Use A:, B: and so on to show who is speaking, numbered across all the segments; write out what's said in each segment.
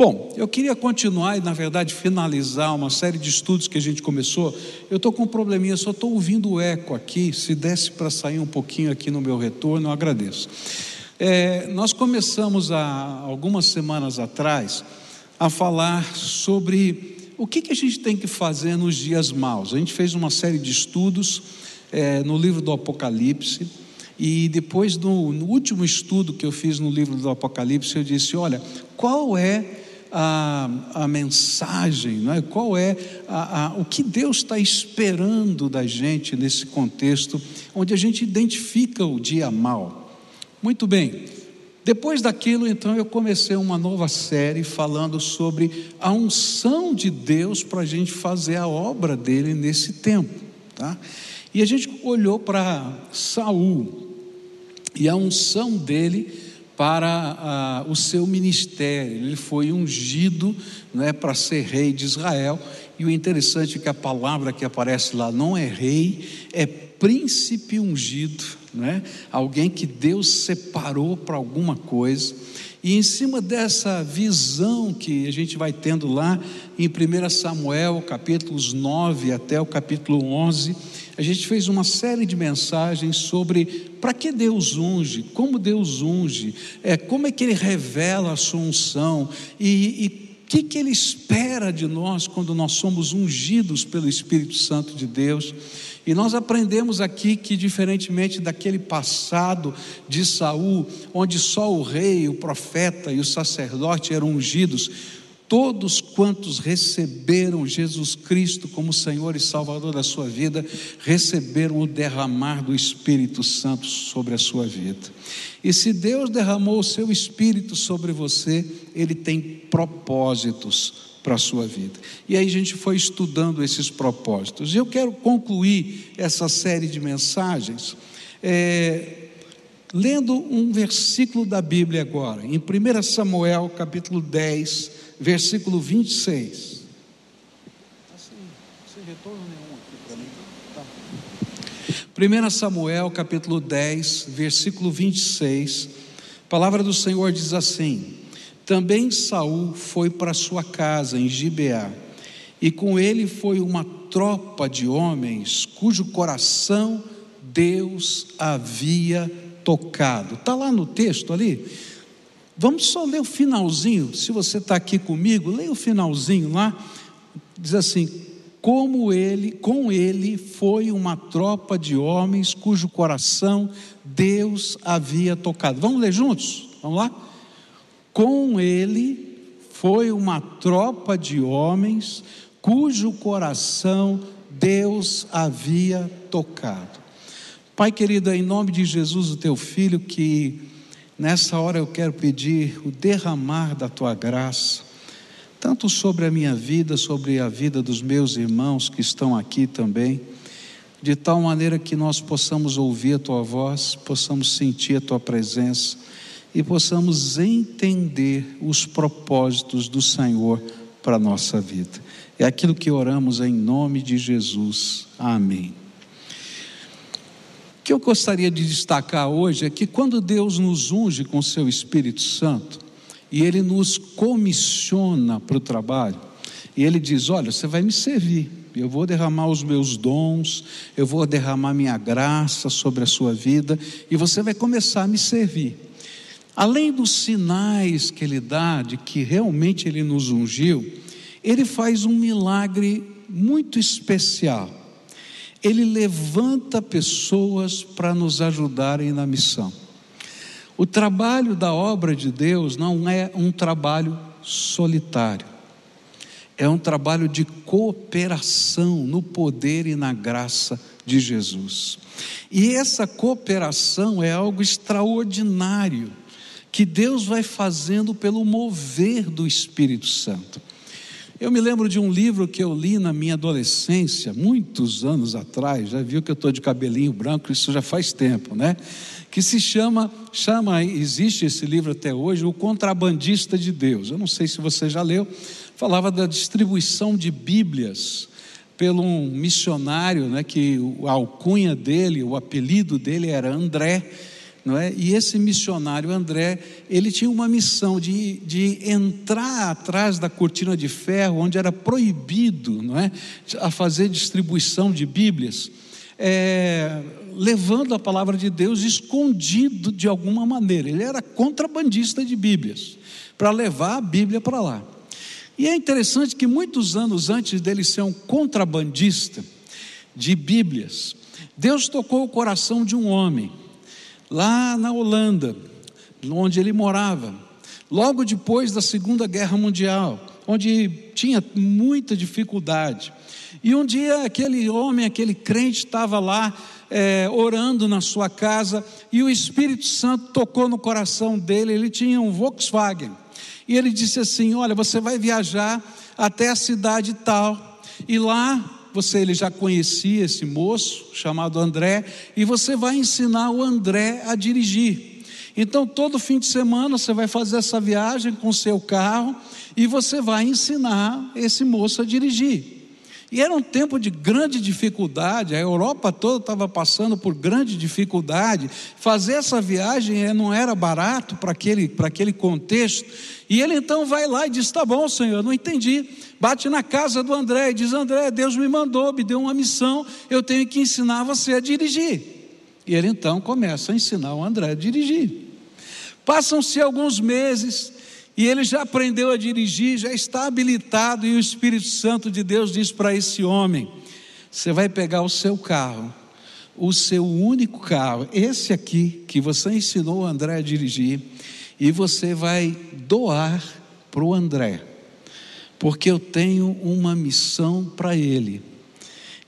A: Bom, eu queria continuar e, na verdade, finalizar uma série de estudos que a gente começou. Eu estou com um probleminha, só estou ouvindo o eco aqui. Se desse para sair um pouquinho aqui no meu retorno, eu agradeço. É, nós começamos há algumas semanas atrás a falar sobre o que, que a gente tem que fazer nos dias maus. A gente fez uma série de estudos é, no livro do Apocalipse. E depois, no, no último estudo que eu fiz no livro do Apocalipse, eu disse: olha, qual é a, a mensagem, não é? qual é a, a, o que Deus está esperando da gente nesse contexto, onde a gente identifica o dia mal. Muito bem, depois daquilo, então, eu comecei uma nova série falando sobre a unção de Deus para a gente fazer a obra dele nesse tempo. Tá? E a gente olhou para Saul e a unção dele para o seu ministério. Ele foi ungido né, para ser rei de Israel. E o interessante é que a palavra que aparece lá não é rei, é príncipe ungido, né? alguém que Deus separou para alguma coisa. E em cima dessa visão que a gente vai tendo lá em 1 Samuel, capítulos 9 até o capítulo 11, a gente fez uma série de mensagens sobre para que Deus unge, como Deus unge, é, como é que Ele revela a sua unção e, o que, que Ele espera de nós quando nós somos ungidos pelo Espírito Santo de Deus. E nós aprendemos aqui que, diferentemente daquele passado de Saul, onde só o rei, o profeta e o sacerdote eram ungidos, todos quantos receberam Jesus Cristo como Senhor e Salvador da sua vida, receberam o derramar do Espírito Santo sobre a sua vida. E se Deus derramou o seu Espírito sobre você, Ele tem propósitos para a sua vida. E aí a gente foi estudando esses propósitos. E eu quero concluir essa série de mensagens. É, lendo um versículo da Bíblia agora, em 1 Samuel capítulo 10, versículo 26. Assim, sem retorno nenhum aqui para mim. Tá. 1 Samuel capítulo 10, versículo 26. A palavra do Senhor diz assim: Também Saul foi para sua casa em Gibeá, e com ele foi uma tropa de homens cujo coração Deus havia tocado. Está lá no texto ali. Vamos só ler o finalzinho. Se você está aqui comigo, leia o finalzinho lá. Diz assim: como ele, com ele foi uma tropa de homens cujo coração Deus havia tocado. Vamos ler juntos? Vamos lá? Com ele foi uma tropa de homens cujo coração Deus havia tocado. Pai querido, em nome de Jesus, o teu filho, que Nessa hora eu quero pedir o derramar da tua graça, tanto sobre a minha vida, sobre a vida dos meus irmãos que estão aqui também, de tal maneira que nós possamos ouvir a tua voz, possamos sentir a tua presença e possamos entender os propósitos do Senhor para a nossa vida. É aquilo que oramos em nome de Jesus. Amém que eu gostaria de destacar hoje é que quando Deus nos unge com seu Espírito Santo e ele nos comissiona para o trabalho, e ele diz: Olha, você vai me servir, eu vou derramar os meus dons, eu vou derramar minha graça sobre a sua vida e você vai começar a me servir. Além dos sinais que ele dá de que realmente ele nos ungiu, ele faz um milagre muito especial ele levanta pessoas para nos ajudarem na missão. O trabalho da obra de Deus não é um trabalho solitário, é um trabalho de cooperação no poder e na graça de Jesus. E essa cooperação é algo extraordinário que Deus vai fazendo pelo mover do Espírito Santo. Eu me lembro de um livro que eu li na minha adolescência, muitos anos atrás, já viu que eu estou de cabelinho branco, isso já faz tempo, né? Que se chama, chama, existe esse livro até hoje, O Contrabandista de Deus. Eu não sei se você já leu, falava da distribuição de Bíblias pelo um missionário, né, que a alcunha dele, o apelido dele era André, não é? E esse missionário André, ele tinha uma missão de, de entrar atrás da cortina de ferro, onde era proibido, não é, a fazer distribuição de Bíblias, é, levando a palavra de Deus escondido de alguma maneira. Ele era contrabandista de Bíblias, para levar a Bíblia para lá. E é interessante que muitos anos antes dele ser um contrabandista de Bíblias, Deus tocou o coração de um homem lá na Holanda, onde ele morava, logo depois da Segunda Guerra Mundial, onde tinha muita dificuldade. E um dia aquele homem, aquele crente, estava lá é, orando na sua casa e o Espírito Santo tocou no coração dele. Ele tinha um Volkswagen e ele disse assim: Olha, você vai viajar até a cidade tal e lá você ele já conhecia esse moço chamado André e você vai ensinar o André a dirigir. Então todo fim de semana você vai fazer essa viagem com seu carro e você vai ensinar esse moço a dirigir. E era um tempo de grande dificuldade, a Europa toda estava passando por grande dificuldade. Fazer essa viagem eh, não era barato para aquele, para aquele contexto. E ele então vai lá e diz: Tá bom, Senhor, não entendi. Bate na casa do André e diz: André, Deus me mandou, me deu uma missão, eu tenho que ensinar você a dirigir. E ele então começa a ensinar o André a dirigir. Passam-se alguns meses, e ele já aprendeu a dirigir, já está habilitado, e o Espírito Santo de Deus diz para esse homem: Você vai pegar o seu carro, o seu único carro, esse aqui que você ensinou o André a dirigir, e você vai doar para o André, porque eu tenho uma missão para ele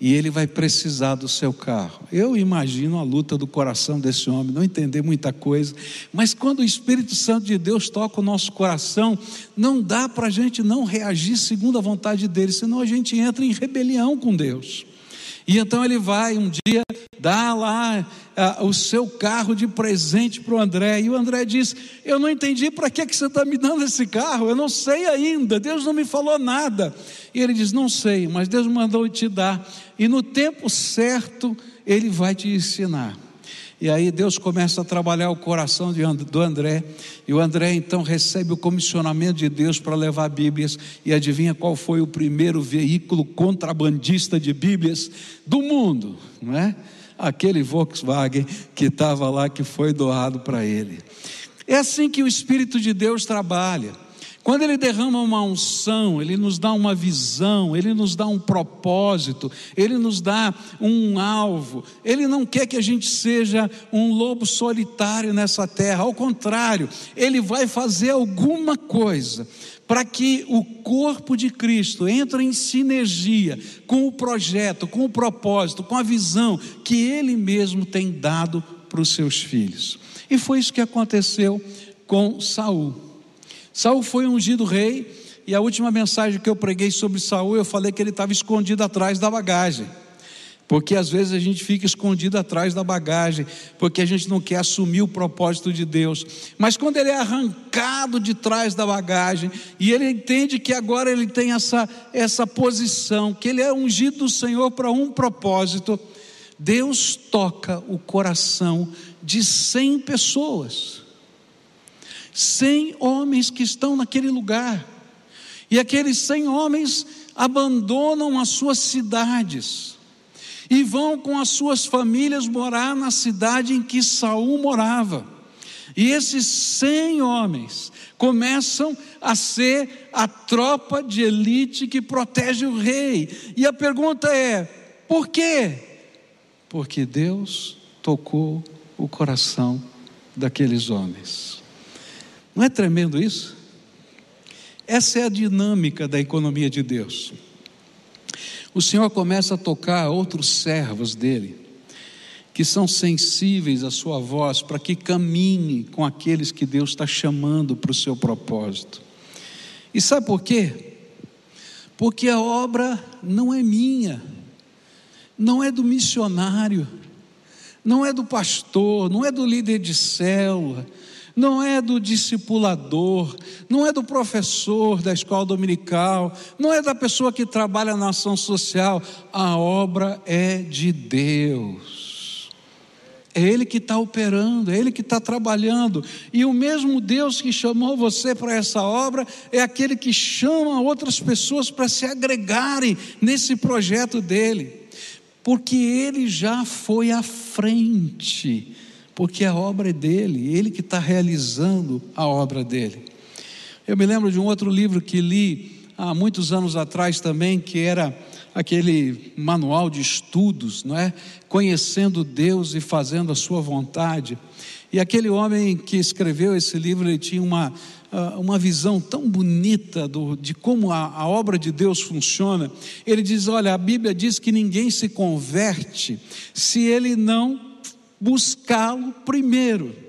A: e ele vai precisar do seu carro. Eu imagino a luta do coração desse homem, não entender muita coisa, mas quando o Espírito Santo de Deus toca o nosso coração, não dá para a gente não reagir segundo a vontade dele, senão a gente entra em rebelião com Deus. E então ele vai um dia dar lá ah, o seu carro de presente para o André. E o André diz: Eu não entendi para que, que você está me dando esse carro, eu não sei ainda, Deus não me falou nada. E ele diz: Não sei, mas Deus mandou te dar, e no tempo certo ele vai te ensinar. E aí Deus começa a trabalhar o coração do André, e o André então recebe o comissionamento de Deus para levar Bíblias, e adivinha qual foi o primeiro veículo contrabandista de Bíblias do mundo, não é? Aquele Volkswagen que estava lá, que foi doado para ele. É assim que o Espírito de Deus trabalha. Quando Ele derrama uma unção, Ele nos dá uma visão, Ele nos dá um propósito, Ele nos dá um alvo. Ele não quer que a gente seja um lobo solitário nessa terra, ao contrário, Ele vai fazer alguma coisa para que o corpo de Cristo entre em sinergia com o projeto, com o propósito, com a visão que Ele mesmo tem dado para os seus filhos. E foi isso que aconteceu com Saul. Saul foi ungido rei, e a última mensagem que eu preguei sobre Saul, eu falei que ele estava escondido atrás da bagagem. Porque às vezes a gente fica escondido atrás da bagagem, porque a gente não quer assumir o propósito de Deus. Mas quando ele é arrancado de trás da bagagem, e ele entende que agora ele tem essa, essa posição, que ele é ungido do Senhor para um propósito, Deus toca o coração de cem pessoas. Cem homens que estão naquele lugar. E aqueles cem homens abandonam as suas cidades e vão com as suas famílias morar na cidade em que Saul morava. E esses cem homens começam a ser a tropa de elite que protege o rei. E a pergunta é: por quê? Porque Deus tocou o coração daqueles homens. Não é tremendo isso? Essa é a dinâmica da economia de Deus. O Senhor começa a tocar outros servos dele, que são sensíveis à sua voz, para que caminhe com aqueles que Deus está chamando para o seu propósito. E sabe por quê? Porque a obra não é minha, não é do missionário, não é do pastor, não é do líder de célula, não é do discipulador, não é do professor da escola dominical, não é da pessoa que trabalha na ação social, a obra é de Deus. É Ele que está operando, é Ele que está trabalhando. E o mesmo Deus que chamou você para essa obra é aquele que chama outras pessoas para se agregarem nesse projeto dele. Porque Ele já foi à frente, porque a obra é dele, Ele que está realizando a obra dele. Eu me lembro de um outro livro que li há muitos anos atrás também, que era aquele manual de estudos, não é? Conhecendo Deus e fazendo a sua vontade. E aquele homem que escreveu esse livro, ele tinha uma, ah, uma visão tão bonita do, de como a, a obra de Deus funciona. Ele diz: Olha, a Bíblia diz que ninguém se converte se ele não buscá-lo primeiro.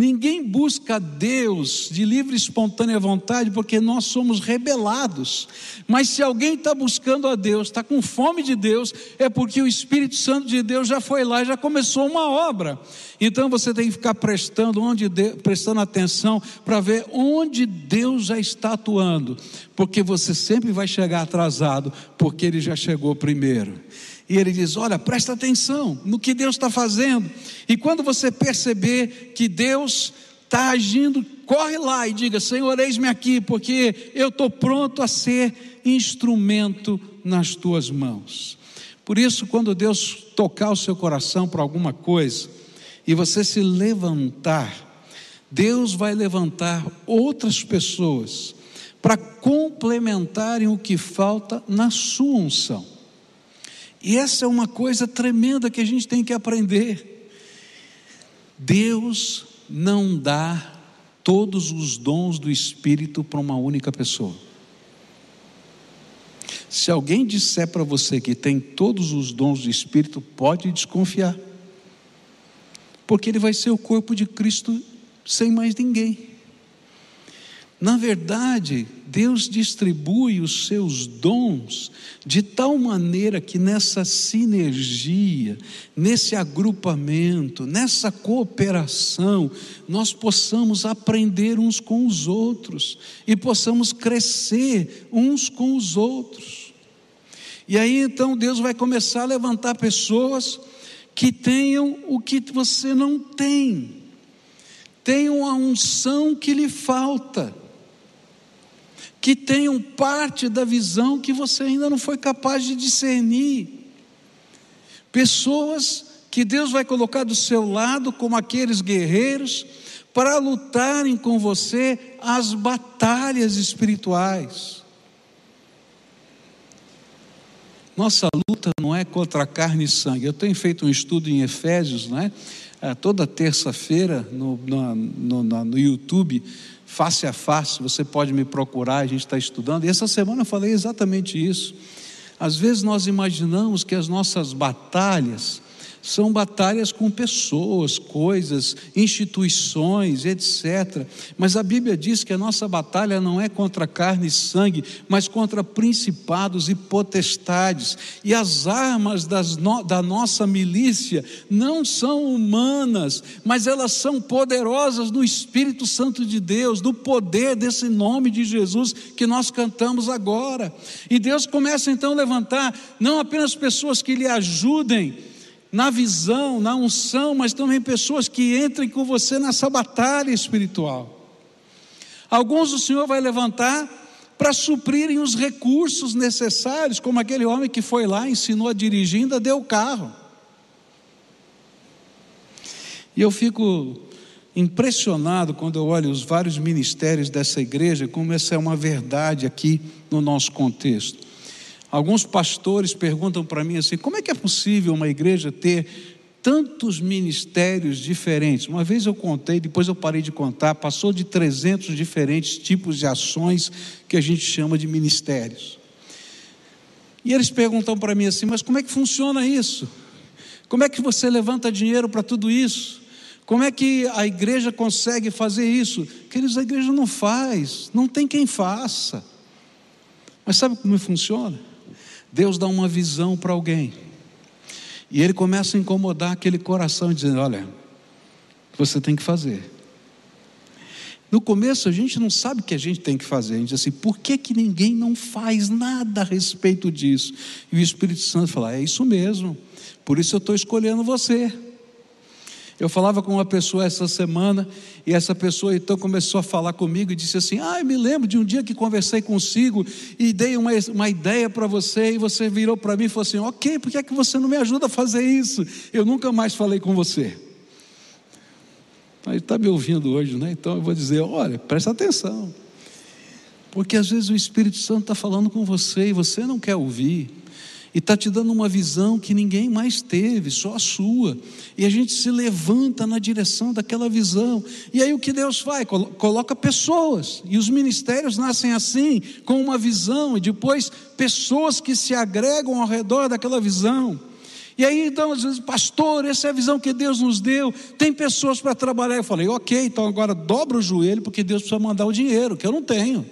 A: Ninguém busca Deus de livre e espontânea vontade porque nós somos rebelados. Mas se alguém está buscando a Deus, está com fome de Deus, é porque o Espírito Santo de Deus já foi lá, já começou uma obra. Então você tem que ficar prestando, onde prestando atenção para ver onde Deus já está atuando, porque você sempre vai chegar atrasado, porque Ele já chegou primeiro. E ele diz: Olha, presta atenção no que Deus está fazendo. E quando você perceber que Deus está agindo, corre lá e diga: Senhor, eis-me aqui, porque eu estou pronto a ser instrumento nas tuas mãos. Por isso, quando Deus tocar o seu coração para alguma coisa e você se levantar, Deus vai levantar outras pessoas para complementarem o que falta na sua unção. E essa é uma coisa tremenda que a gente tem que aprender. Deus não dá todos os dons do Espírito para uma única pessoa. Se alguém disser para você que tem todos os dons do Espírito, pode desconfiar, porque ele vai ser o corpo de Cristo sem mais ninguém. Na verdade, Deus distribui os seus dons de tal maneira que nessa sinergia, nesse agrupamento, nessa cooperação, nós possamos aprender uns com os outros e possamos crescer uns com os outros. E aí então Deus vai começar a levantar pessoas que tenham o que você não tem, tenham a unção que lhe falta que tenham parte da visão que você ainda não foi capaz de discernir. Pessoas que Deus vai colocar do seu lado como aqueles guerreiros para lutarem com você as batalhas espirituais. Nossa luta não é contra carne e sangue. Eu tenho feito um estudo em Efésios, né? toda terça-feira no, no, no, no YouTube face a face, você pode me procurar, a gente está estudando. E essa semana eu falei exatamente isso. Às vezes nós imaginamos que as nossas batalhas são batalhas com pessoas, coisas, instituições, etc. Mas a Bíblia diz que a nossa batalha não é contra carne e sangue, mas contra principados e potestades. E as armas no, da nossa milícia não são humanas, mas elas são poderosas no Espírito Santo de Deus, do poder desse nome de Jesus que nós cantamos agora. E Deus começa então a levantar não apenas pessoas que lhe ajudem, na visão, na unção, mas também pessoas que entrem com você nessa batalha espiritual. Alguns o Senhor vai levantar para suprirem os recursos necessários, como aquele homem que foi lá, ensinou a dirigir, ainda deu o carro. E eu fico impressionado quando eu olho os vários ministérios dessa igreja, como essa é uma verdade aqui no nosso contexto. Alguns pastores perguntam para mim assim: como é que é possível uma igreja ter tantos ministérios diferentes? Uma vez eu contei, depois eu parei de contar, passou de 300 diferentes tipos de ações que a gente chama de ministérios. E eles perguntam para mim assim: mas como é que funciona isso? Como é que você levanta dinheiro para tudo isso? Como é que a igreja consegue fazer isso? Queridos, a igreja não faz, não tem quem faça. Mas sabe como funciona? Deus dá uma visão para alguém. E ele começa a incomodar aquele coração, dizendo: Olha, você tem que fazer. No começo a gente não sabe o que a gente tem que fazer. A gente diz assim: por que, que ninguém não faz nada a respeito disso? E o Espírito Santo fala: é isso mesmo, por isso eu estou escolhendo você. Eu falava com uma pessoa essa semana e essa pessoa então começou a falar comigo e disse assim: Ah, me lembro de um dia que conversei consigo e dei uma, uma ideia para você e você virou para mim e falou assim: Ok, por que é que você não me ajuda a fazer isso? Eu nunca mais falei com você. Aí está me ouvindo hoje, né? Então eu vou dizer: Olha, presta atenção, porque às vezes o Espírito Santo está falando com você e você não quer ouvir e está te dando uma visão que ninguém mais teve, só a sua. E a gente se levanta na direção daquela visão. E aí o que Deus faz? Coloca pessoas. E os ministérios nascem assim, com uma visão, e depois pessoas que se agregam ao redor daquela visão. E aí, então, às vezes, pastor, essa é a visão que Deus nos deu. Tem pessoas para trabalhar. Eu falei, ok, então agora dobra o joelho, porque Deus precisa mandar o dinheiro, que eu não tenho.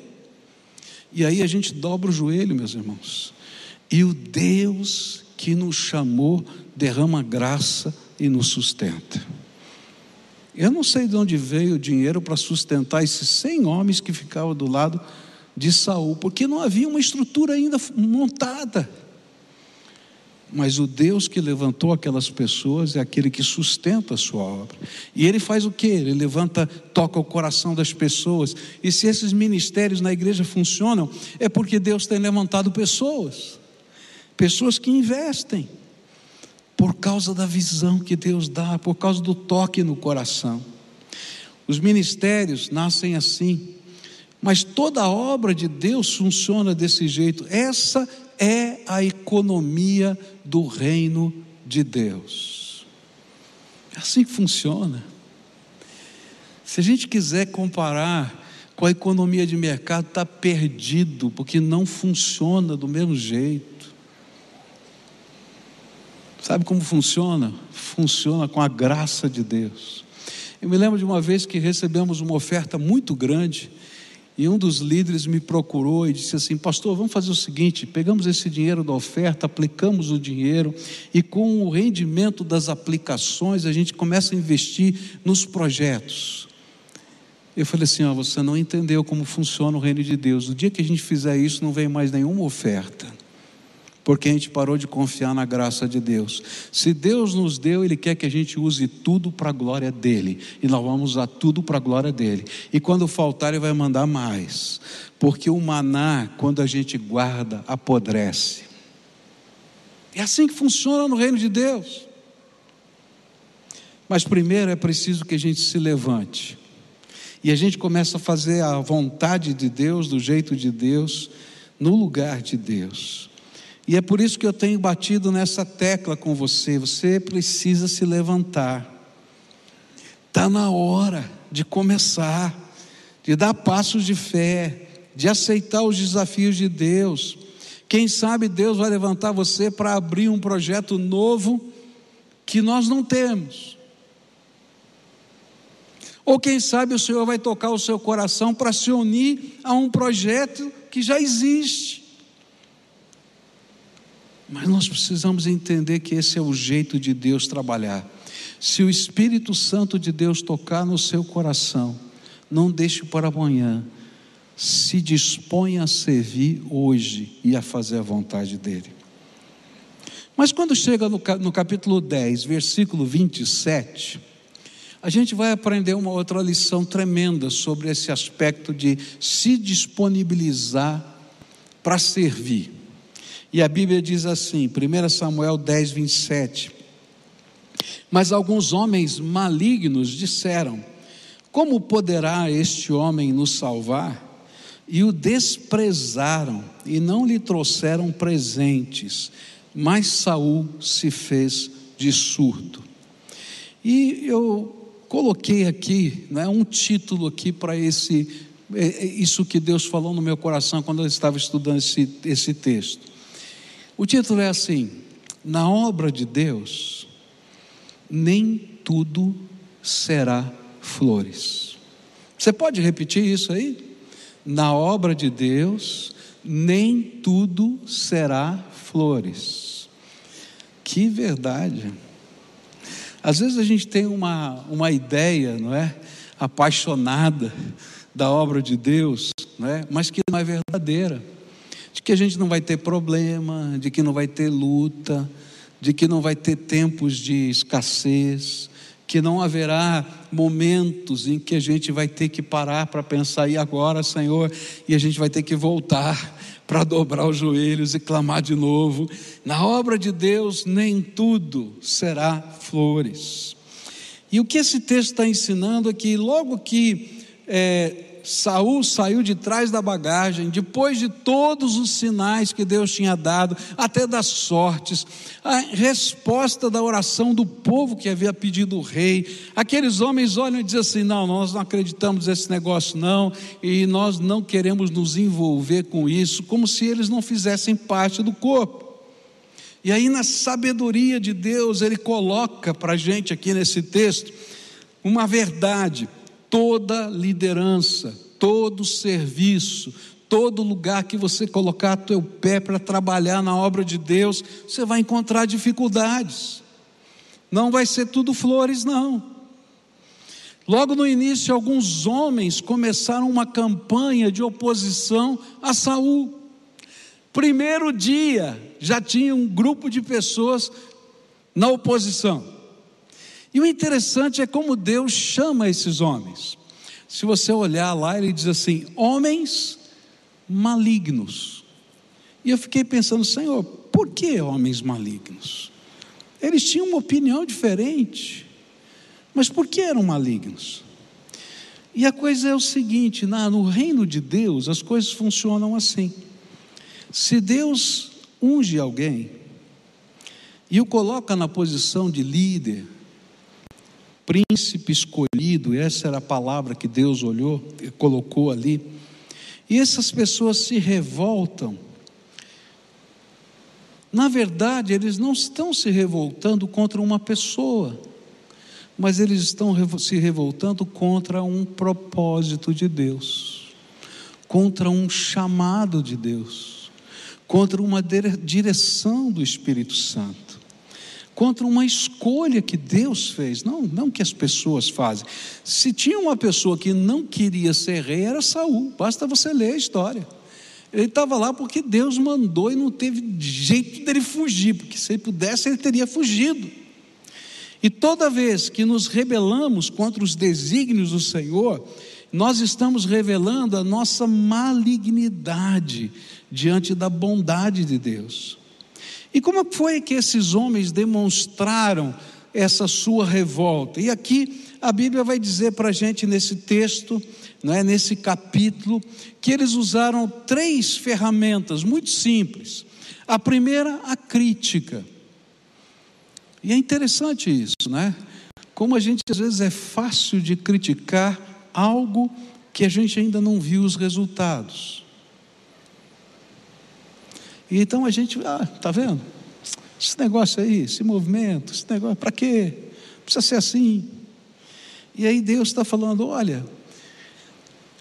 A: E aí a gente dobra o joelho, meus irmãos. E o Deus que nos chamou derrama graça e nos sustenta. Eu não sei de onde veio o dinheiro para sustentar esses cem homens que ficavam do lado de Saul, porque não havia uma estrutura ainda montada. Mas o Deus que levantou aquelas pessoas é aquele que sustenta a sua obra. E ele faz o que? Ele levanta, toca o coração das pessoas. E se esses ministérios na igreja funcionam, é porque Deus tem levantado pessoas pessoas que investem por causa da visão que Deus dá, por causa do toque no coração. Os ministérios nascem assim, mas toda a obra de Deus funciona desse jeito. Essa é a economia do reino de Deus. É assim que funciona. Se a gente quiser comparar com a economia de mercado, está perdido, porque não funciona do mesmo jeito. Sabe como funciona? Funciona com a graça de Deus. Eu me lembro de uma vez que recebemos uma oferta muito grande e um dos líderes me procurou e disse assim: Pastor, vamos fazer o seguinte: pegamos esse dinheiro da oferta, aplicamos o dinheiro e com o rendimento das aplicações a gente começa a investir nos projetos. Eu falei assim: ó, você não entendeu como funciona o reino de Deus. O dia que a gente fizer isso, não vem mais nenhuma oferta porque a gente parou de confiar na graça de Deus. Se Deus nos deu, Ele quer que a gente use tudo para a glória dEle, e nós vamos usar tudo para a glória dEle. E quando faltar, Ele vai mandar mais, porque o maná, quando a gente guarda, apodrece. É assim que funciona no reino de Deus. Mas primeiro é preciso que a gente se levante. E a gente começa a fazer a vontade de Deus, do jeito de Deus, no lugar de Deus. E é por isso que eu tenho batido nessa tecla com você. Você precisa se levantar. Está na hora de começar, de dar passos de fé, de aceitar os desafios de Deus. Quem sabe Deus vai levantar você para abrir um projeto novo que nós não temos. Ou quem sabe o Senhor vai tocar o seu coração para se unir a um projeto que já existe. Mas nós precisamos entender que esse é o jeito de Deus trabalhar. Se o Espírito Santo de Deus tocar no seu coração, não deixe para amanhã. Se disponha a servir hoje e a fazer a vontade dEle. Mas quando chega no, capítulo 10, versículo 27, a gente vai aprender uma outra lição tremenda sobre esse aspecto de se disponibilizar para servir. E a Bíblia diz assim, 1 Samuel 10, 27. Mas alguns homens malignos disseram: Como poderá este homem nos salvar? E o desprezaram e não lhe trouxeram presentes. Mas Saul se fez de surdo. E eu coloquei aqui, né, um título aqui para esse é, é isso que Deus falou no meu coração quando eu estava estudando esse, esse texto. O título é assim: Na obra de Deus, nem tudo será flores. Você pode repetir isso aí? Na obra de Deus, nem tudo será flores. Que verdade. Às vezes a gente tem uma, uma ideia, não é? Apaixonada da obra de Deus, não é? mas que não é verdadeira de que a gente não vai ter problema, de que não vai ter luta, de que não vai ter tempos de escassez, que não haverá momentos em que a gente vai ter que parar para pensar, e agora, Senhor, e a gente vai ter que voltar para dobrar os joelhos e clamar de novo. Na obra de Deus, nem tudo será flores. E o que esse texto está ensinando é que logo que é, Saul saiu de trás da bagagem, depois de todos os sinais que Deus tinha dado, até das sortes, a resposta da oração do povo que havia pedido o rei. Aqueles homens olham e dizem assim: não, nós não acreditamos nesse negócio, não, e nós não queremos nos envolver com isso, como se eles não fizessem parte do corpo. E aí, na sabedoria de Deus, Ele coloca para a gente aqui nesse texto uma verdade toda liderança, todo serviço, todo lugar que você colocar teu pé para trabalhar na obra de Deus, você vai encontrar dificuldades. Não vai ser tudo flores, não. Logo no início, alguns homens começaram uma campanha de oposição a Saul. Primeiro dia, já tinha um grupo de pessoas na oposição. E o interessante é como Deus chama esses homens. Se você olhar lá, ele diz assim: homens malignos. E eu fiquei pensando, Senhor, por que homens malignos? Eles tinham uma opinião diferente, mas por que eram malignos? E a coisa é o seguinte: no reino de Deus, as coisas funcionam assim. Se Deus unge alguém e o coloca na posição de líder, príncipe escolhido, essa era a palavra que Deus olhou, colocou ali. E essas pessoas se revoltam. Na verdade, eles não estão se revoltando contra uma pessoa, mas eles estão se revoltando contra um propósito de Deus, contra um chamado de Deus, contra uma direção do Espírito Santo contra uma escolha que Deus fez, não, não que as pessoas fazem. Se tinha uma pessoa que não queria ser rei, era Saul. Basta você ler a história. Ele estava lá porque Deus mandou e não teve jeito dele fugir, porque se ele pudesse, ele teria fugido. E toda vez que nos rebelamos contra os desígnios do Senhor, nós estamos revelando a nossa malignidade diante da bondade de Deus. E como foi que esses homens demonstraram essa sua revolta? E aqui a Bíblia vai dizer para a gente nesse texto, não é, nesse capítulo, que eles usaram três ferramentas muito simples. A primeira, a crítica. E é interessante isso, né? Como a gente às vezes é fácil de criticar algo que a gente ainda não viu os resultados. E então a gente, ah, tá vendo? Esse negócio aí, esse movimento, esse negócio, para quê? Precisa ser assim. E aí Deus está falando: olha,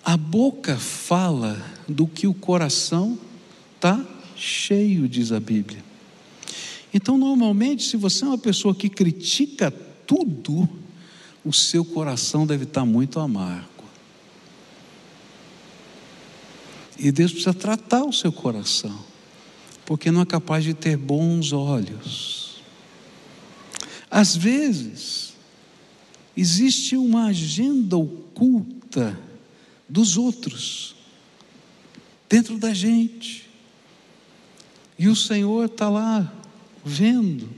A: a boca fala do que o coração está cheio, diz a Bíblia. Então, normalmente, se você é uma pessoa que critica tudo, o seu coração deve estar tá muito amargo. E Deus precisa tratar o seu coração porque não é capaz de ter bons olhos. Às vezes, existe uma agenda oculta dos outros dentro da gente, e o Senhor está lá vendo.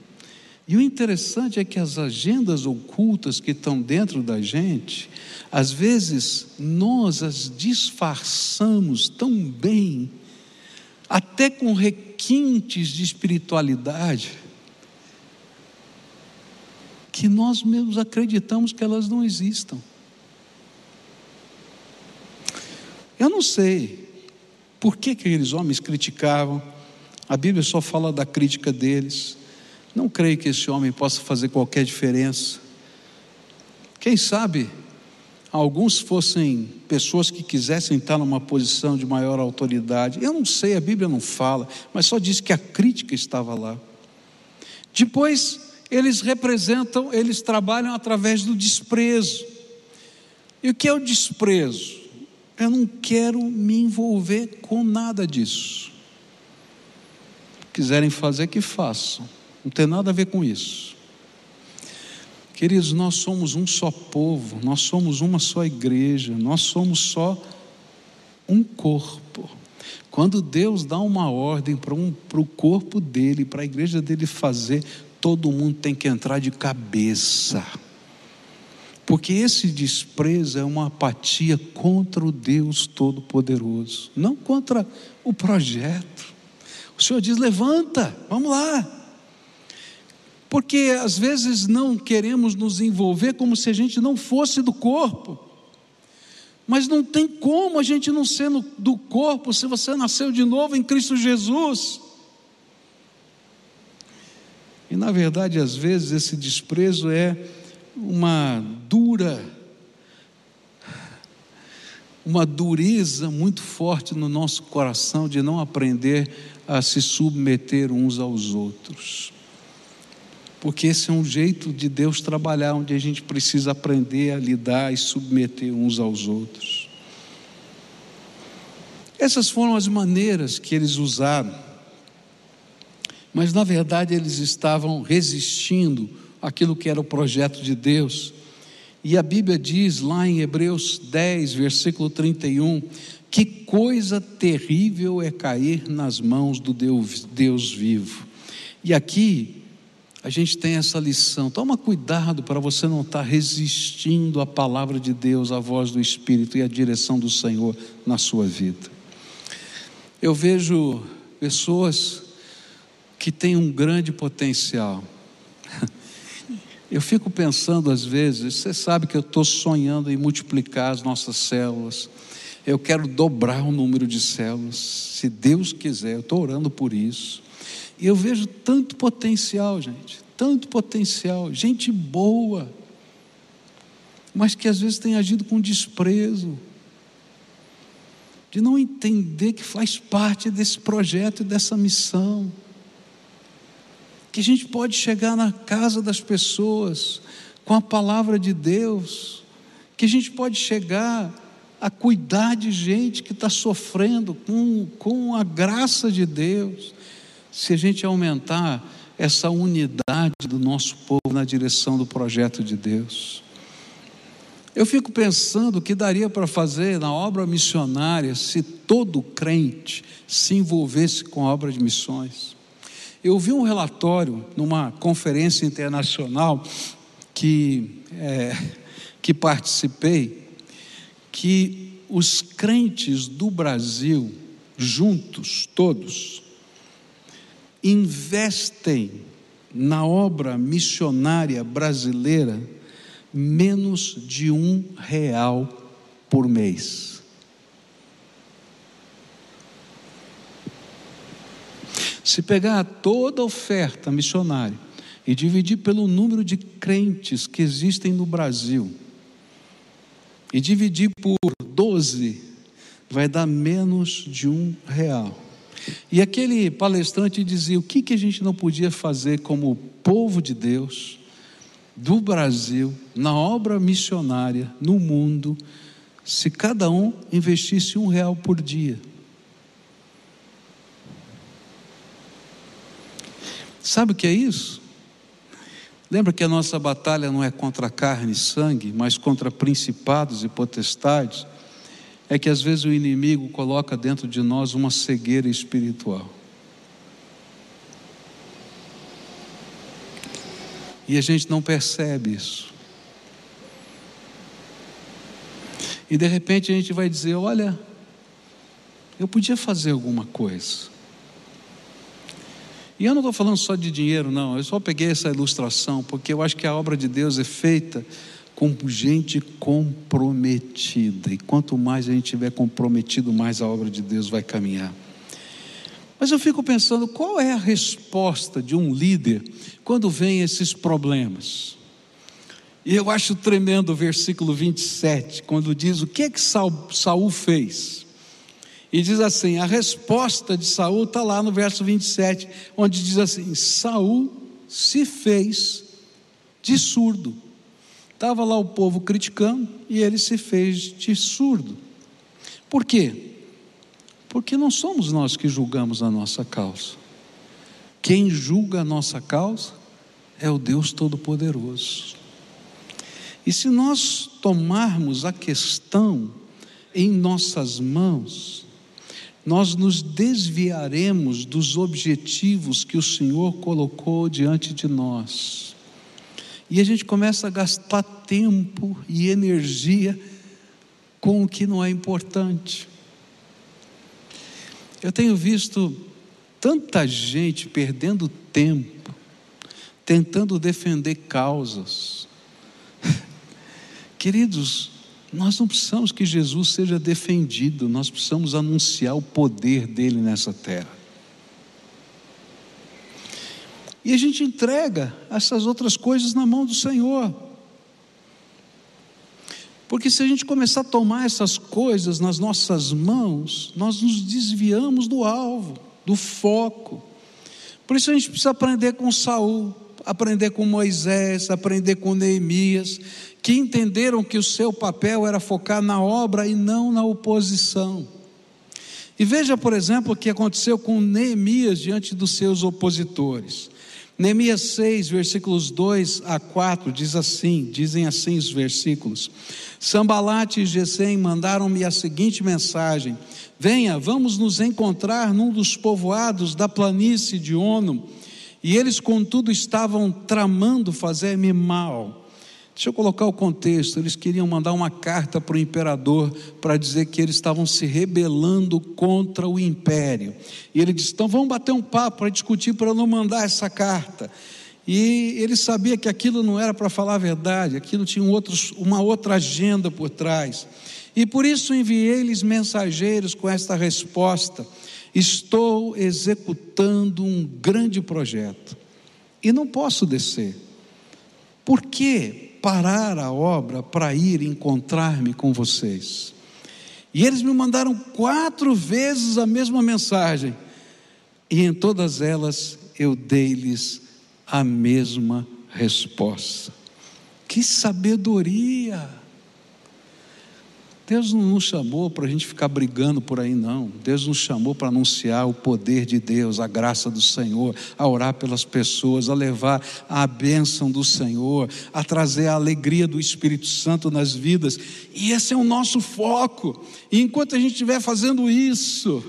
A: E o interessante é que as agendas ocultas que estão dentro da gente, às vezes nós as disfarçamos tão bem, até com requintes de espiritualidade que nós mesmos acreditamos que elas não existam. Eu não sei por que aqueles homens criticavam, a Bíblia só fala da crítica deles. Não creio que esse homem possa fazer qualquer diferença. Quem sabe alguns fossem pessoas que quisessem estar numa posição de maior autoridade. Eu não sei, a Bíblia não fala, mas só diz que a crítica estava lá. Depois, eles representam, eles trabalham através do desprezo. E o que é o desprezo? Eu não quero me envolver com nada disso. Quiserem fazer, que façam. Não tem nada a ver com isso. Queridos, nós somos um só povo, nós somos uma só igreja, nós somos só um corpo. Quando Deus dá uma ordem para um, o corpo dele, para a igreja dele fazer, todo mundo tem que entrar de cabeça. Porque esse desprezo é uma apatia contra o Deus Todo-Poderoso, não contra o projeto. O Senhor diz: levanta, vamos lá. Porque às vezes não queremos nos envolver como se a gente não fosse do corpo. Mas não tem como a gente não ser do corpo se você nasceu de novo em Cristo Jesus. E na verdade, às vezes, esse desprezo é uma dura, uma dureza muito forte no nosso coração de não aprender a se submeter uns aos outros. Porque esse é um jeito de Deus trabalhar, onde a gente precisa aprender a lidar e submeter uns aos outros. Essas foram as maneiras que eles usaram, mas na verdade eles estavam resistindo aquilo que era o projeto de Deus. E a Bíblia diz lá em Hebreus 10, versículo 31, que coisa terrível é cair nas mãos do Deus, Deus vivo. E aqui a gente tem essa lição. Toma cuidado para você não estar resistindo à palavra de Deus, à voz do Espírito e à direção do Senhor na sua vida. Eu vejo pessoas que têm um grande potencial, eu fico pensando às vezes, você sabe que eu estou sonhando em multiplicar as nossas células. Eu quero dobrar o número de células, se Deus quiser, eu estou orando por isso. E eu vejo tanto potencial, gente, tanto potencial, gente boa, mas que às vezes tem agido com desprezo, de não entender que faz parte desse projeto e dessa missão que a gente pode chegar na casa das pessoas com a palavra de Deus, que a gente pode chegar a cuidar de gente que está sofrendo com, com a graça de Deus, se a gente aumentar essa unidade do nosso povo na direção do projeto de Deus. Eu fico pensando o que daria para fazer na obra missionária se todo crente se envolvesse com a obra de missões. Eu vi um relatório numa conferência internacional que, é, que participei, que os crentes do Brasil, juntos, todos, investem na obra missionária brasileira menos de um real por mês. Se pegar toda a oferta missionária e dividir pelo número de crentes que existem no Brasil, e dividir por 12, vai dar menos de um real. E aquele palestrante dizia: o que, que a gente não podia fazer como povo de Deus, do Brasil, na obra missionária, no mundo, se cada um investisse um real por dia? Sabe o que é isso? Lembra que a nossa batalha não é contra carne e sangue, mas contra principados e potestades? É que às vezes o inimigo coloca dentro de nós uma cegueira espiritual. E a gente não percebe isso. E de repente a gente vai dizer: olha, eu podia fazer alguma coisa. E eu não estou falando só de dinheiro, não. Eu só peguei essa ilustração porque eu acho que a obra de Deus é feita com gente comprometida. E quanto mais a gente estiver comprometido, mais a obra de Deus vai caminhar. Mas eu fico pensando, qual é a resposta de um líder quando vem esses problemas? E eu acho tremendo o versículo 27, quando diz o que é que Saul fez. E diz assim: a resposta de Saul está lá no verso 27, onde diz assim: Saul se fez de surdo. Estava lá o povo criticando e ele se fez de surdo. Por quê? Porque não somos nós que julgamos a nossa causa. Quem julga a nossa causa é o Deus Todo-Poderoso. E se nós tomarmos a questão em nossas mãos, nós nos desviaremos dos objetivos que o Senhor colocou diante de nós. E a gente começa a gastar tempo e energia com o que não é importante. Eu tenho visto tanta gente perdendo tempo, tentando defender causas. Queridos, nós não precisamos que Jesus seja defendido, nós precisamos anunciar o poder dele nessa terra. E a gente entrega essas outras coisas na mão do Senhor. Porque se a gente começar a tomar essas coisas nas nossas mãos, nós nos desviamos do alvo, do foco. Por isso a gente precisa aprender com Saul, aprender com Moisés, aprender com Neemias, que entenderam que o seu papel era focar na obra e não na oposição. E veja, por exemplo, o que aconteceu com Neemias diante dos seus opositores. Neemias 6, versículos 2 a 4, diz assim: dizem assim os versículos. Sambalate e Gesem mandaram-me a seguinte mensagem: Venha, vamos nos encontrar num dos povoados da planície de Ono. E eles, contudo, estavam tramando fazer-me mal. Deixa eu colocar o contexto. Eles queriam mandar uma carta para o imperador para dizer que eles estavam se rebelando contra o império. E ele disse: então vamos bater um papo para discutir para não mandar essa carta. E ele sabia que aquilo não era para falar a verdade, aquilo tinha um outros, uma outra agenda por trás. E por isso enviei-lhes mensageiros com esta resposta: Estou executando um grande projeto e não posso descer. Por quê? Parar a obra para ir encontrar-me com vocês. E eles me mandaram quatro vezes a mesma mensagem, e em todas elas eu dei-lhes a mesma resposta. Que sabedoria! Deus não nos chamou para a gente ficar brigando por aí, não. Deus nos chamou para anunciar o poder de Deus, a graça do Senhor, a orar pelas pessoas, a levar a bênção do Senhor, a trazer a alegria do Espírito Santo nas vidas. E esse é o nosso foco. E enquanto a gente estiver fazendo isso,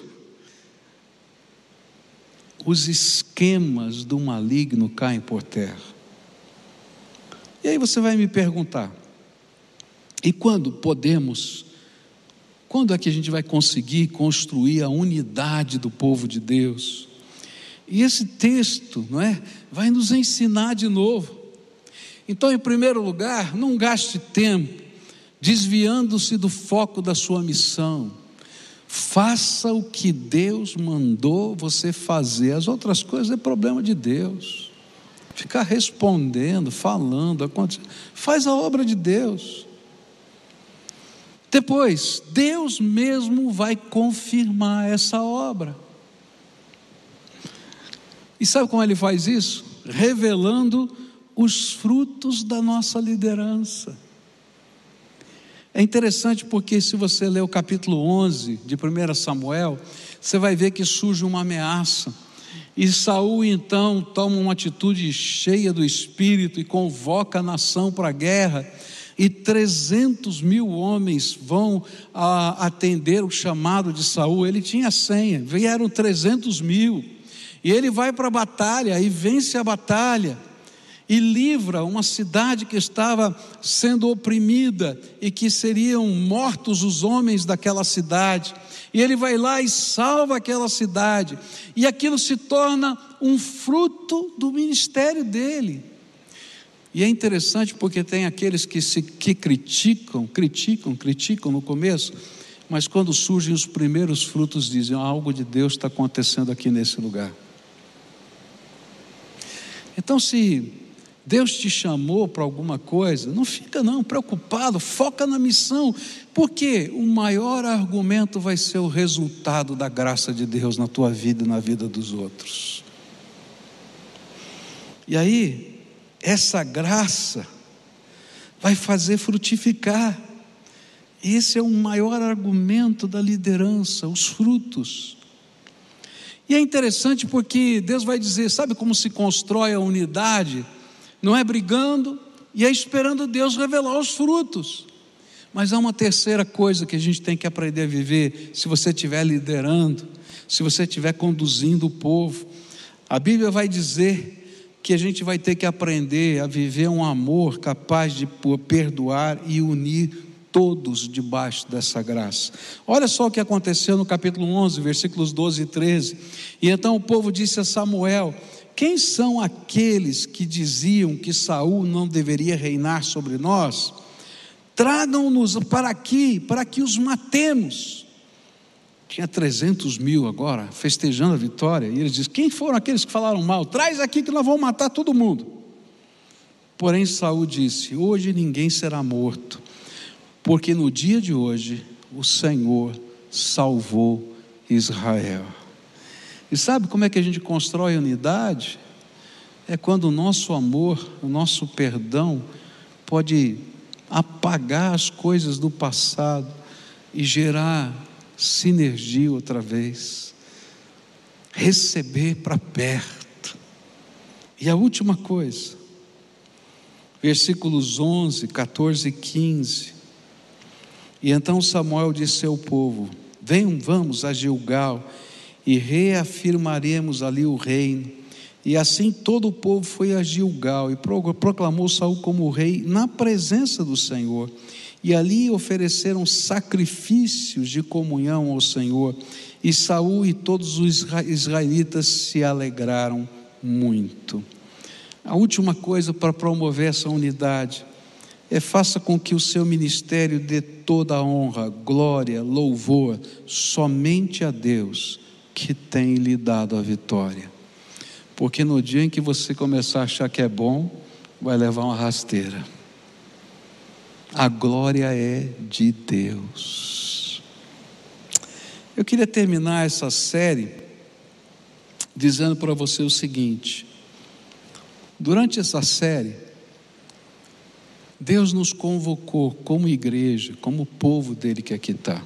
A: os esquemas do maligno caem por terra. E aí você vai me perguntar: e quando podemos quando é que a gente vai conseguir construir a unidade do povo de Deus? E esse texto, não é, vai nos ensinar de novo. Então, em primeiro lugar, não gaste tempo desviando-se do foco da sua missão. Faça o que Deus mandou você fazer. As outras coisas é problema de Deus. Ficar respondendo, falando, acontecendo. Faz a obra de Deus. Depois, Deus mesmo vai confirmar essa obra. E sabe como ele faz isso? Revelando os frutos da nossa liderança. É interessante porque, se você ler o capítulo 11 de 1 Samuel, você vai ver que surge uma ameaça. E Saul então toma uma atitude cheia do espírito e convoca a nação para a guerra e 300 mil homens vão a, atender o chamado de Saul. Ele tinha senha, vieram 300 mil. E ele vai para a batalha e vence a batalha e livra uma cidade que estava sendo oprimida e que seriam mortos os homens daquela cidade. E ele vai lá e salva aquela cidade, e aquilo se torna um fruto do ministério dele. E é interessante porque tem aqueles que se que criticam, criticam, criticam no começo, mas quando surgem os primeiros frutos dizem algo de Deus está acontecendo aqui nesse lugar. Então, se Deus te chamou para alguma coisa, não fica não preocupado, foca na missão, porque o maior argumento vai ser o resultado da graça de Deus na tua vida e na vida dos outros. E aí, essa graça vai fazer frutificar. Esse é o maior argumento da liderança, os frutos. E é interessante porque Deus vai dizer: sabe como se constrói a unidade? Não é brigando, e é esperando Deus revelar os frutos. Mas há uma terceira coisa que a gente tem que aprender a viver, se você estiver liderando, se você estiver conduzindo o povo. A Bíblia vai dizer que a gente vai ter que aprender a viver um amor capaz de perdoar e unir todos debaixo dessa graça. Olha só o que aconteceu no capítulo 11, versículos 12 e 13. E então o povo disse a Samuel: Quem são aqueles que diziam que Saul não deveria reinar sobre nós? Tragam-nos para aqui, para que os matemos. Tinha 300 mil agora, festejando a vitória. E eles dizem: Quem foram aqueles que falaram mal? Traz aqui que nós vamos matar todo mundo. Porém, Saul disse: Hoje ninguém será morto, porque no dia de hoje o Senhor salvou Israel. E sabe como é que a gente constrói unidade? É quando o nosso amor, o nosso perdão pode apagar as coisas do passado e gerar sinergia outra vez, receber para perto. E a última coisa, versículos 11, 14 e 15. E então Samuel disse ao povo: Venham, vamos a Gilgal e reafirmaremos ali o reino. E assim todo o povo foi a Gilgal e proclamou Saul como rei na presença do Senhor. E ali ofereceram sacrifícios de comunhão ao Senhor. E Saul e todos os israelitas se alegraram muito. A última coisa para promover essa unidade é faça com que o seu ministério dê toda a honra, glória, louvor somente a Deus que tem lhe dado a vitória. Porque no dia em que você começar a achar que é bom, vai levar uma rasteira. A glória é de Deus. Eu queria terminar essa série dizendo para você o seguinte: durante essa série, Deus nos convocou como igreja, como povo dele que aqui está,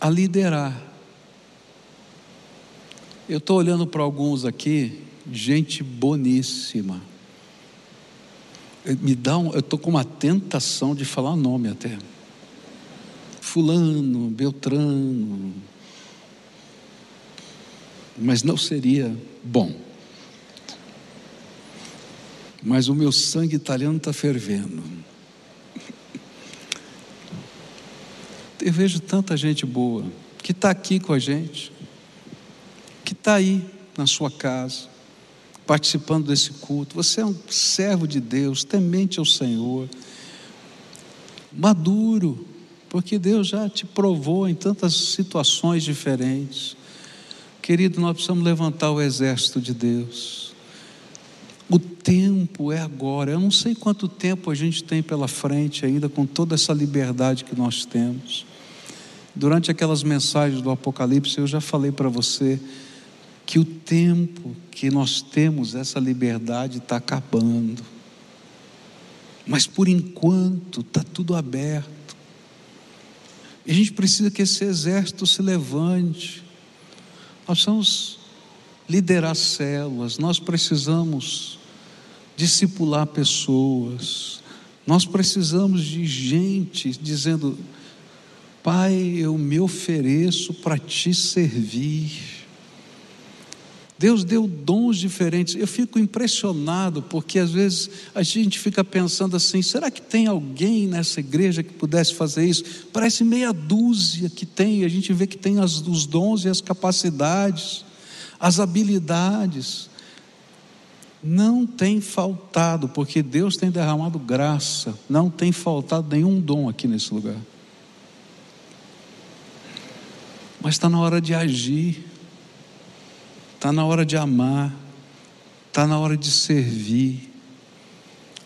A: a liderar. Eu estou olhando para alguns aqui, gente boníssima me dá um, eu estou com uma tentação de falar nome até. Fulano, Beltrano. Mas não seria bom. Mas o meu sangue italiano está fervendo. Eu vejo tanta gente boa que está aqui com a gente, que está aí na sua casa, participando desse culto. Você é um servo de Deus, temente ao Senhor, maduro, porque Deus já te provou em tantas situações diferentes. Querido, nós precisamos levantar o exército de Deus. O tempo é agora. Eu não sei quanto tempo a gente tem pela frente ainda com toda essa liberdade que nós temos. Durante aquelas mensagens do Apocalipse, eu já falei para você que o tempo que nós temos essa liberdade está acabando. Mas por enquanto está tudo aberto. E a gente precisa que esse exército se levante. Nós precisamos liderar células, nós precisamos discipular pessoas, nós precisamos de gente dizendo: Pai, eu me ofereço para te servir. Deus deu dons diferentes. Eu fico impressionado porque às vezes a gente fica pensando assim: será que tem alguém nessa igreja que pudesse fazer isso? Parece meia dúzia que tem, a gente vê que tem as, os dons e as capacidades, as habilidades. Não tem faltado, porque Deus tem derramado graça, não tem faltado nenhum dom aqui nesse lugar. Mas está na hora de agir. Está na hora de amar, está na hora de servir.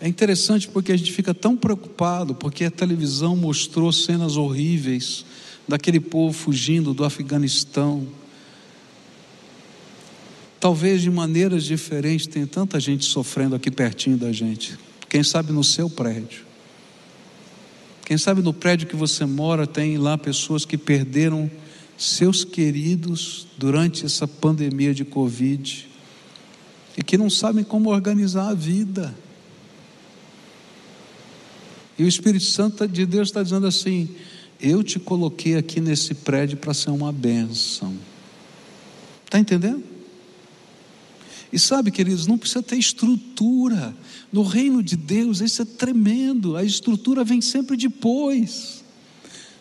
A: É interessante porque a gente fica tão preocupado, porque a televisão mostrou cenas horríveis daquele povo fugindo do Afeganistão. Talvez de maneiras diferentes, tem tanta gente sofrendo aqui pertinho da gente. Quem sabe no seu prédio. Quem sabe no prédio que você mora tem lá pessoas que perderam seus queridos durante essa pandemia de Covid e que não sabem como organizar a vida. E o Espírito Santo de Deus está dizendo assim: Eu te coloquei aqui nesse prédio para ser uma bênção. Está entendendo? E sabe, queridos, não precisa ter estrutura. No reino de Deus, isso é tremendo. A estrutura vem sempre depois.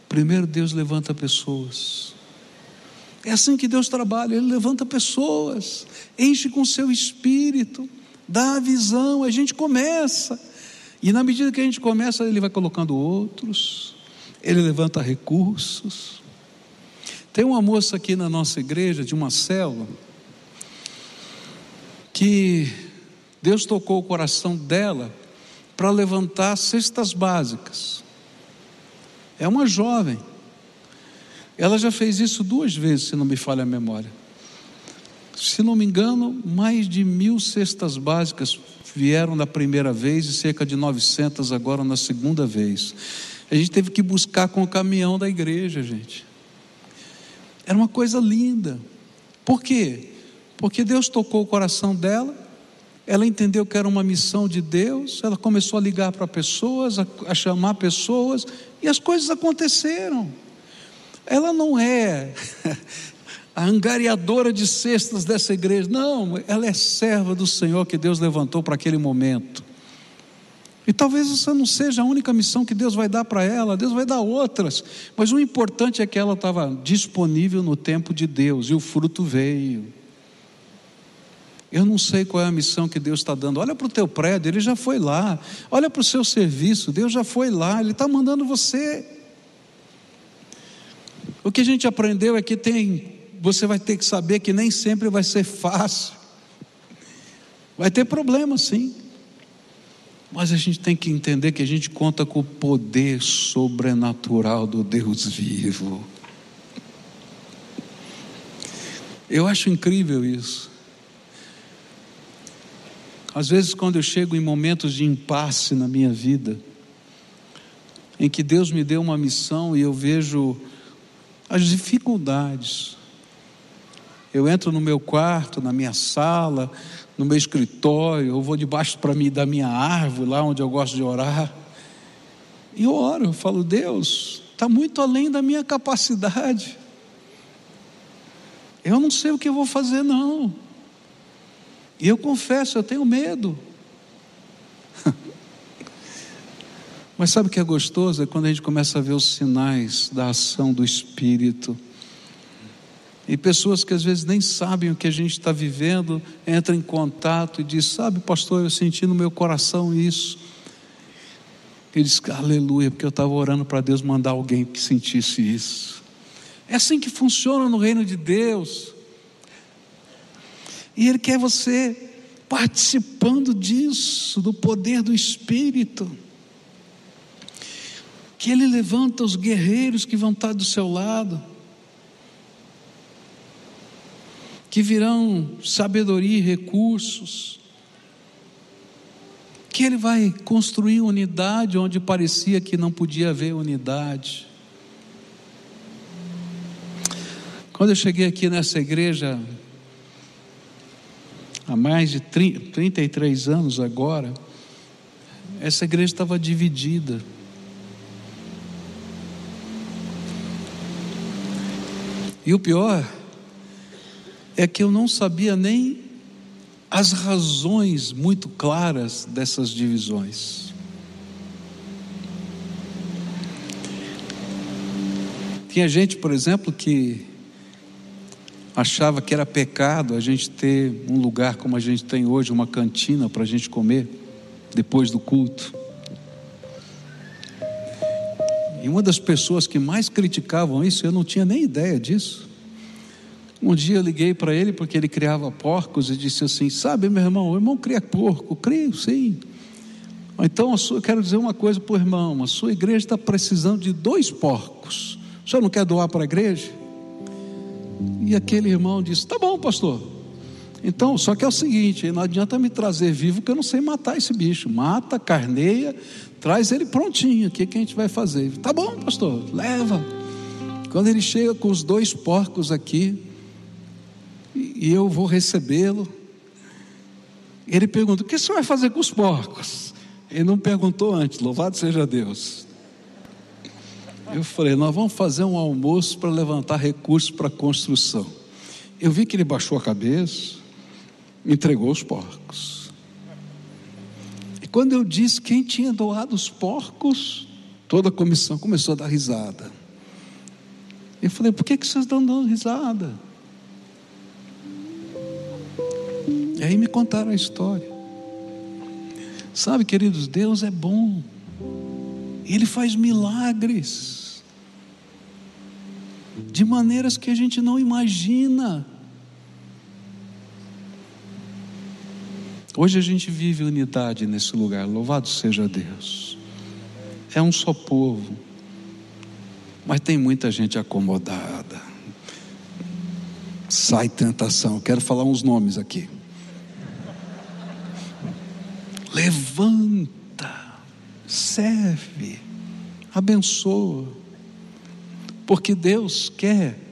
A: Primeiro, Deus levanta pessoas. É assim que Deus trabalha, Ele levanta pessoas, enche com seu espírito, dá a visão, a gente começa. E na medida que a gente começa, Ele vai colocando outros, Ele levanta recursos. Tem uma moça aqui na nossa igreja, de uma célula, que Deus tocou o coração dela para levantar cestas básicas. É uma jovem. Ela já fez isso duas vezes, se não me falha a memória. Se não me engano, mais de mil cestas básicas vieram na primeira vez e cerca de 900 agora na segunda vez. A gente teve que buscar com o caminhão da igreja, gente. Era uma coisa linda. Por quê? Porque Deus tocou o coração dela, ela entendeu que era uma missão de Deus, ela começou a ligar para pessoas, a, a chamar pessoas, e as coisas aconteceram. Ela não é a angariadora de cestas dessa igreja, não, ela é serva do Senhor que Deus levantou para aquele momento. E talvez essa não seja a única missão que Deus vai dar para ela, Deus vai dar outras, mas o importante é que ela estava disponível no tempo de Deus e o fruto veio. Eu não sei qual é a missão que Deus está dando. Olha para o teu prédio, Ele já foi lá. Olha para o seu serviço, Deus já foi lá. Ele está mandando você. O que a gente aprendeu é que tem, você vai ter que saber que nem sempre vai ser fácil. Vai ter problema, sim. Mas a gente tem que entender que a gente conta com o poder sobrenatural do Deus vivo. Eu acho incrível isso. Às vezes, quando eu chego em momentos de impasse na minha vida, em que Deus me deu uma missão e eu vejo as dificuldades. Eu entro no meu quarto, na minha sala, no meu escritório, eu vou debaixo para mim da minha árvore, lá onde eu gosto de orar. E eu oro, eu falo, Deus, está muito além da minha capacidade. Eu não sei o que eu vou fazer, não. E eu confesso, eu tenho medo. Mas sabe o que é gostoso? É quando a gente começa a ver os sinais da ação do Espírito. E pessoas que às vezes nem sabem o que a gente está vivendo, entram em contato e diz: Sabe, pastor, eu senti no meu coração isso. E diz: Aleluia, porque eu estava orando para Deus mandar alguém que sentisse isso. É assim que funciona no reino de Deus. E Ele quer você participando disso, do poder do Espírito que Ele levanta os guerreiros que vão estar do seu lado, que virão sabedoria e recursos, que Ele vai construir unidade onde parecia que não podia haver unidade. Quando eu cheguei aqui nessa igreja, há mais de 30, 33 anos agora, essa igreja estava dividida. E o pior é que eu não sabia nem as razões muito claras dessas divisões. Tinha gente, por exemplo, que achava que era pecado a gente ter um lugar como a gente tem hoje, uma cantina para a gente comer depois do culto. E uma das pessoas que mais criticavam isso, eu não tinha nem ideia disso. Um dia eu liguei para ele porque ele criava porcos e disse assim: Sabe, meu irmão, o irmão cria porco, crio, sim. Então eu quero dizer uma coisa para o irmão: a sua igreja está precisando de dois porcos. O senhor não quer doar para a igreja? E aquele irmão disse: Tá bom, pastor. Então, só que é o seguinte: não adianta me trazer vivo, que eu não sei matar esse bicho. Mata, carneia, Traz ele prontinho, o que, que a gente vai fazer? Tá bom, pastor, leva. Quando ele chega com os dois porcos aqui, e eu vou recebê-lo, ele pergunta: o que você vai fazer com os porcos? Ele não perguntou antes, louvado seja Deus. Eu falei, nós vamos fazer um almoço para levantar recursos para a construção. Eu vi que ele baixou a cabeça, entregou os porcos. E quando eu disse quem tinha doado os porcos, toda a comissão começou a dar risada. Eu falei, por que, que vocês estão dando risada? E aí me contaram a história. Sabe, queridos, Deus é bom. Ele faz milagres. De maneiras que a gente não imagina. Hoje a gente vive unidade nesse lugar, louvado seja Deus. É um só povo, mas tem muita gente acomodada. Sai tentação, quero falar uns nomes aqui. Levanta, serve, abençoa, porque Deus quer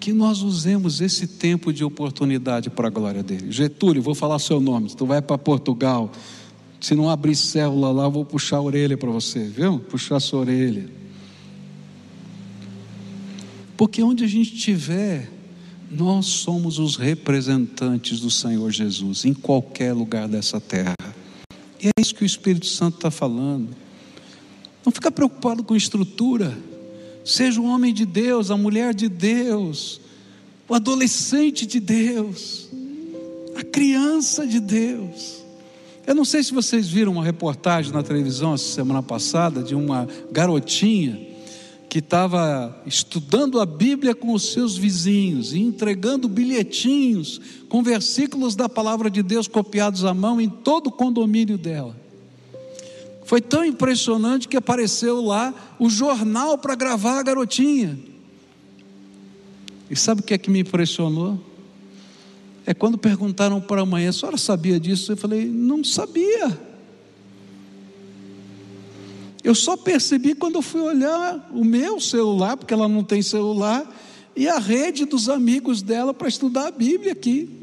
A: que nós usemos esse tempo de oportunidade para a glória dele. Getúlio, vou falar seu nome. Tu vai para Portugal. Se não abrir célula lá, vou puxar a orelha para você, viu? Puxar a sua orelha. Porque onde a gente estiver, nós somos os representantes do Senhor Jesus em qualquer lugar dessa terra. E é isso que o Espírito Santo está falando. Não fica preocupado com estrutura. Seja o homem de Deus, a mulher de Deus, o adolescente de Deus, a criança de Deus. Eu não sei se vocês viram uma reportagem na televisão essa semana passada de uma garotinha que estava estudando a Bíblia com os seus vizinhos e entregando bilhetinhos com versículos da palavra de Deus copiados à mão em todo o condomínio dela. Foi tão impressionante que apareceu lá o jornal para gravar a garotinha. E sabe o que é que me impressionou? É quando perguntaram para a mãe: a senhora sabia disso? Eu falei: não sabia. Eu só percebi quando eu fui olhar o meu celular, porque ela não tem celular, e a rede dos amigos dela para estudar a Bíblia aqui.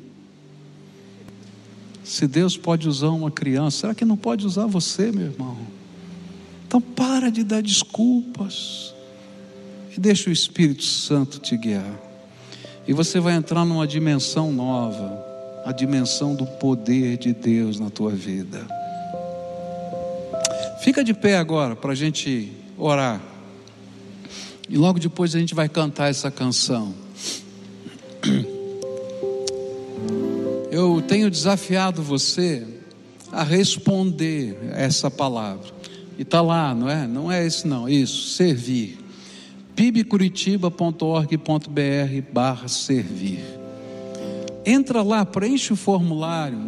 A: Se Deus pode usar uma criança, será que não pode usar você, meu irmão? Então para de dar desculpas e deixa o Espírito Santo te guiar. E você vai entrar numa dimensão nova, a dimensão do poder de Deus na tua vida. Fica de pé agora para a gente orar. E logo depois a gente vai cantar essa canção. eu tenho desafiado você a responder essa palavra. E está lá, não é? Não é esse não, isso, servir. pibcuritiba.org.br barra servir. Entra lá, preenche o formulário.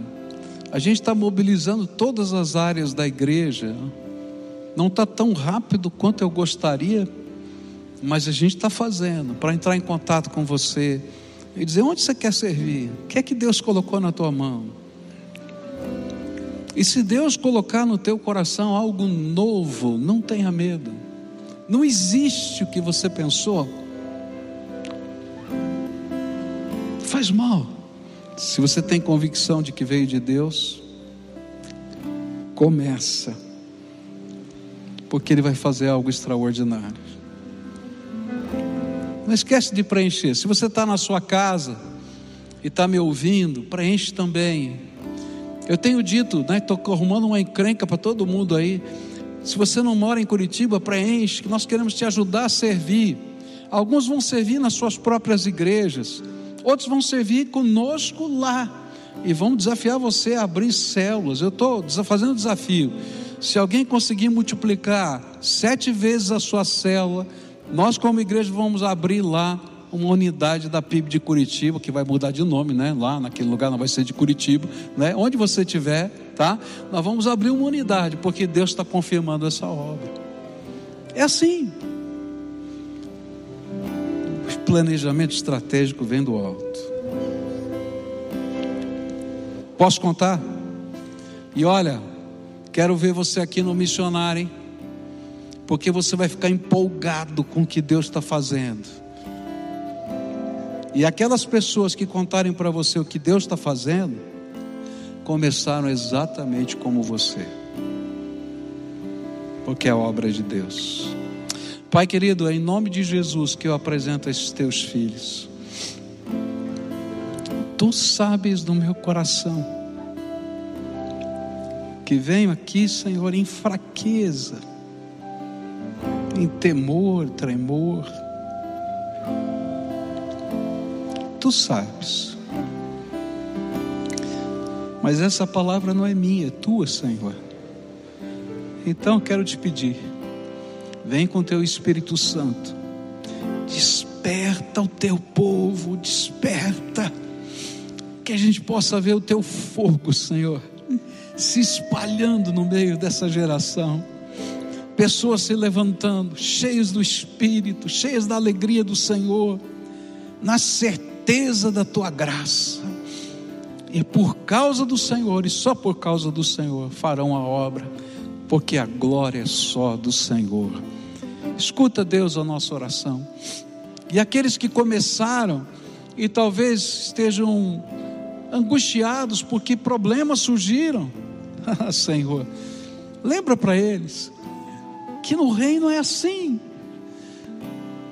A: A gente está mobilizando todas as áreas da igreja. Não está tão rápido quanto eu gostaria, mas a gente está fazendo para entrar em contato com você e dizer: onde você quer servir? O que é que Deus colocou na tua mão? E se Deus colocar no teu coração algo novo, não tenha medo. Não existe o que você pensou. Faz mal. Se você tem convicção de que veio de Deus, começa. Porque Ele vai fazer algo extraordinário. Não esquece de preencher. Se você está na sua casa e está me ouvindo, preenche também. Eu tenho dito, né? Estou arrumando uma encrenca para todo mundo aí. Se você não mora em Curitiba, preenche, que nós queremos te ajudar a servir. Alguns vão servir nas suas próprias igrejas, outros vão servir conosco lá. E vão desafiar você a abrir células. Eu estou fazendo um desafio. Se alguém conseguir multiplicar sete vezes a sua célula, nós, como igreja, vamos abrir lá uma unidade da PIB de Curitiba, que vai mudar de nome, né? Lá naquele lugar não vai ser de Curitiba, né? Onde você estiver, tá? Nós vamos abrir uma unidade, porque Deus está confirmando essa obra. É assim. O planejamento estratégico vem do alto. Posso contar? E olha, quero ver você aqui no missionário, hein? Porque você vai ficar empolgado com o que Deus está fazendo. E aquelas pessoas que contarem para você o que Deus está fazendo, começaram exatamente como você. porque é obra de Deus. Pai querido, é em nome de Jesus que eu apresento esses teus filhos. Tu sabes do meu coração que venho aqui, Senhor, em fraqueza, em temor, tremor. Tu sabes. Mas essa palavra não é minha, é tua, Senhor. Então quero te pedir, vem com teu Espírito Santo, desperta o teu povo, desperta, que a gente possa ver o teu fogo, Senhor, se espalhando no meio dessa geração. Pessoas se levantando, cheias do Espírito, cheias da alegria do Senhor, na certeza da tua graça. E por causa do Senhor, e só por causa do Senhor, farão a obra porque a glória é só do Senhor. Escuta, Deus, a nossa oração. E aqueles que começaram e talvez estejam angustiados porque problemas surgiram, Senhor, lembra para eles que no reino é assim,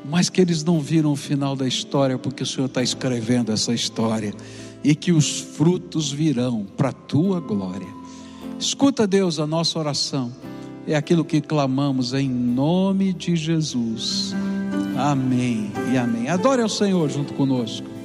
A: mas que eles não viram o final da história porque o Senhor está escrevendo essa história e que os frutos virão para a tua glória. Escuta, Deus, a nossa oração. É aquilo que clamamos em nome de Jesus. Amém e amém. Adore ao Senhor junto conosco.